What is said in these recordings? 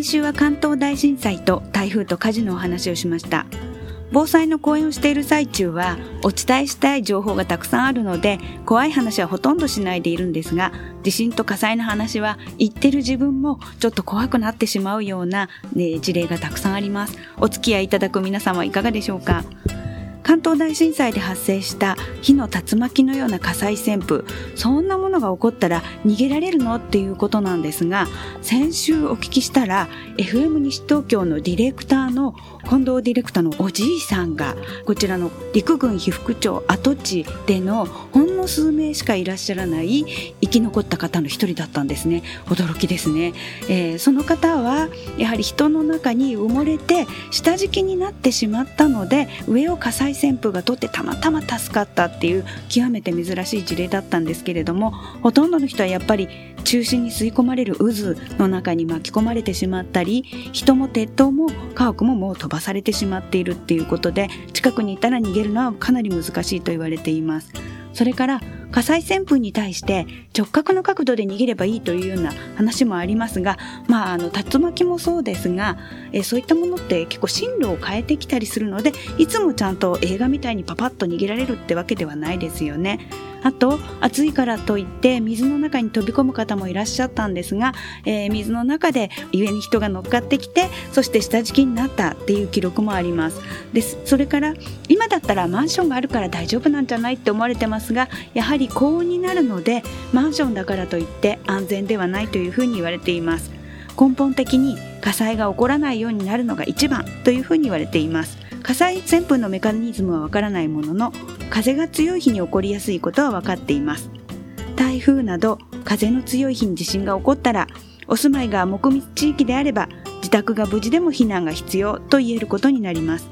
先週は関東大震災と台風と火事のお話をしました。防災の講演をしている最中はお伝えしたい情報がたくさんあるので怖い話はほとんどしないでいるんですが地震と火災の話は言ってる自分もちょっと怖くなってしまうような、ね、事例がたくさんあります。お付き合いいただく皆様いかがでしょうか？関東大震災で発生した火の竜巻のような火災旋風そんなものが起こったら逃げられるの？っていうことなんですが先週お聞きしたら FM 西東京のディレクターの近藤ディレクターのおじいさんがこちらの陸軍被服町跡地でのほんの数名しかいらっしゃらない生き残った方の一人だったんですね。驚きですね、えー、その方はやはり人の中に埋もれて下敷きになってしまったので上を火災旋風が取ってたまたま助かったっていう極めて珍しい事例だったんですけれどもほとんどの人はやっぱり中心に吸い込まれる渦の中に巻き込まれてしまったり人も鉄塔も家屋ももう飛ばされてしまっているっていうことで近くにいたら逃げるのはかなり難しいと言われていますそれから火災旋風に対して直角の角度で逃げればいいというような話もありますが、まあ、あの竜巻もそうですが、えそういったものって結構進路を変えてきたりするのでいつもちゃんと映画みたいにパパッと逃げられるってわけではないですよね。あと暑いからといって水の中に飛び込む方もいらっしゃったんですが、えー、水の中で上に人が乗っかってきてそして下敷きになったっていう記録もあります。です。それから今だったらマンションがあるから大丈夫なんじゃないって思われてますがやはり高温になるのでマンションだからといって安全ではないというふうに言われています。根本的に火災が起こらないようになるのが一番というふうに言われています。火災旋風のメカニズムはわからないものの風が強い日に起こりやすいことは分かっています。台風など風の強い日に地震が起こったらお住まいが木密地域であれば自宅が無事でも避難が必要と言えることになります。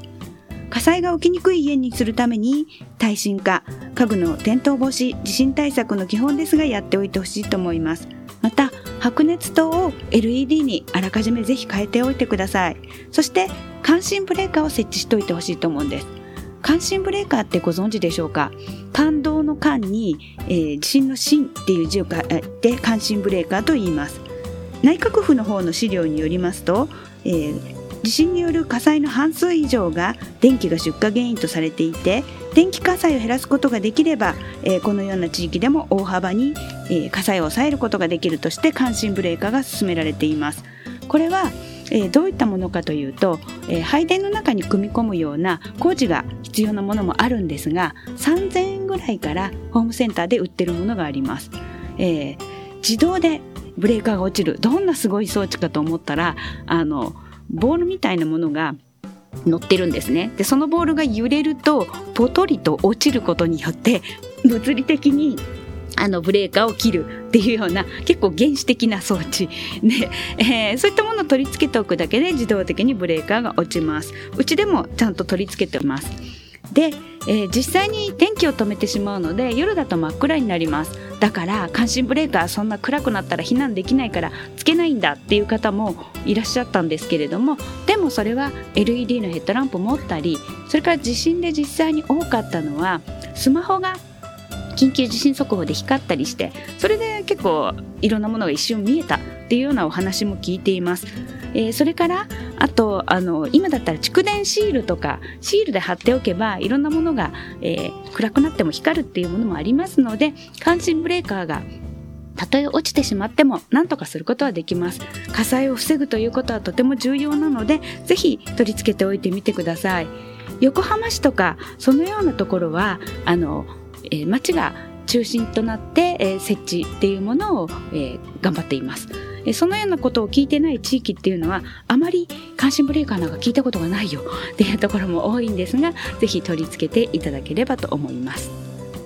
火災が起きにくい家にするために耐震化家具の転倒防止地震対策の基本ですがやっておいてほしいと思います。また白熱灯を LED にあらかじめぜひ変えておいてください。そして感震ブレーカーを設置しておいてほしいと思うんです。感震ブレーカーってご存知でしょうか？感動の感に、えー、地震の震っていう字を書いて感震ブレーカーと言います。内閣府の方の資料によりますと、えー、地震による火災の半数以上が電気が出火原因とされていて電気火災を減らすことができれば、えー、このような地域でも大幅に、えー、火災を抑えることができるとして感震ブレーカーが進められています。これはえー、どういったものかというと、えー、配電の中に組み込むような工事が必要なものもあるんですが3000円ぐらいからホームセンターで売ってるものがあります、えー、自動でブレーカーが落ちる。どんなすごい装置かと思ったらあのボールみたいなものが乗ってるんですね。でそのボールが揺れるとポトリと落ちることによって物理的にあのブレーカーを切るっていうような結構原始的な装置。で、えー、そういったものを取り付けておくだけで自動的にブレーカーが落ちます。うちでもちゃんと取り付けてます。で、えー、実際に電気を止めてしまうので夜だと真っ暗になります。だから感震ブレーカーそんな暗くなったら避難できないからつけないんだっていう方もいらっしゃったんですけれどもでもそれは LED のヘッドランプ持ったりそれから地震で実際に多かったのはスマホが緊急地震速報で光ったりしてそれで結構いろんなものが一瞬見えたっていうようなお話も聞いています。えー、それからあとあの今だったら蓄電シールとかシールで貼っておけばいろんなものが、えー、暗くなっても光るっていうものもありますので感震ブレーカーがたとえ落ちてしまっても何とかすることはできます火災を防ぐということはとても重要なのでぜひ取り付けておいてみてください横浜市とかそのようなところはあの、えー、町が中心となって、えー、設置っていうものを、えー、頑張っています。そのようなことを聞いてない地域っていうのはあまり関心ブレーカーなんか聞いたことがないよ。っていうところも多いんですがぜひ取り付けていただければと思います。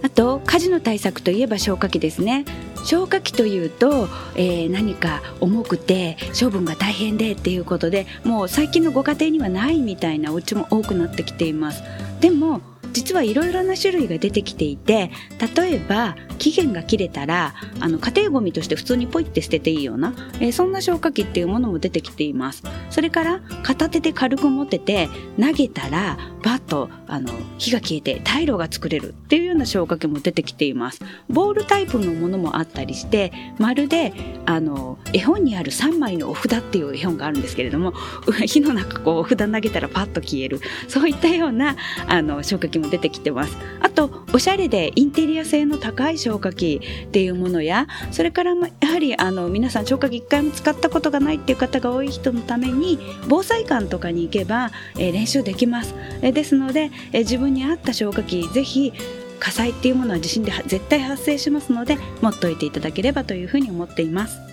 あと火事の対策といえば消火器ですね。消火器というと、えー、何か重くて処分が大変でっていうことでもう最近のご家庭にはないみたいなお家も多くなってきています。でも実はいろいろな種類が出てきていて例えば期限が切れたらあの家庭ごみとして普通にポイって捨てていいような、えー、そんな消火器っていうものも出てきています。それから片手で軽く持ってて投げたらバッとあの火が消えて退路が作れるっていうような消火器も出てきています。ボールタイプのものもあったりしてまるであの絵本にある3枚のお札っていう絵本があるんですけれども 火の中こうお札投げたらパッと消える。そういったようなあの消火器も出てきてますあとおしゃれでインテリア性の高い消火器っていうものやそれからやはりあの皆さん消火器一回も使ったことがないっていう方が多い人のために防災館とかに行けば、え、練習できます、え、ですので、え、自分に合った消火器ぜひ火災っていうものは地震で絶対発生しますので持っといていただければというふうに思っています。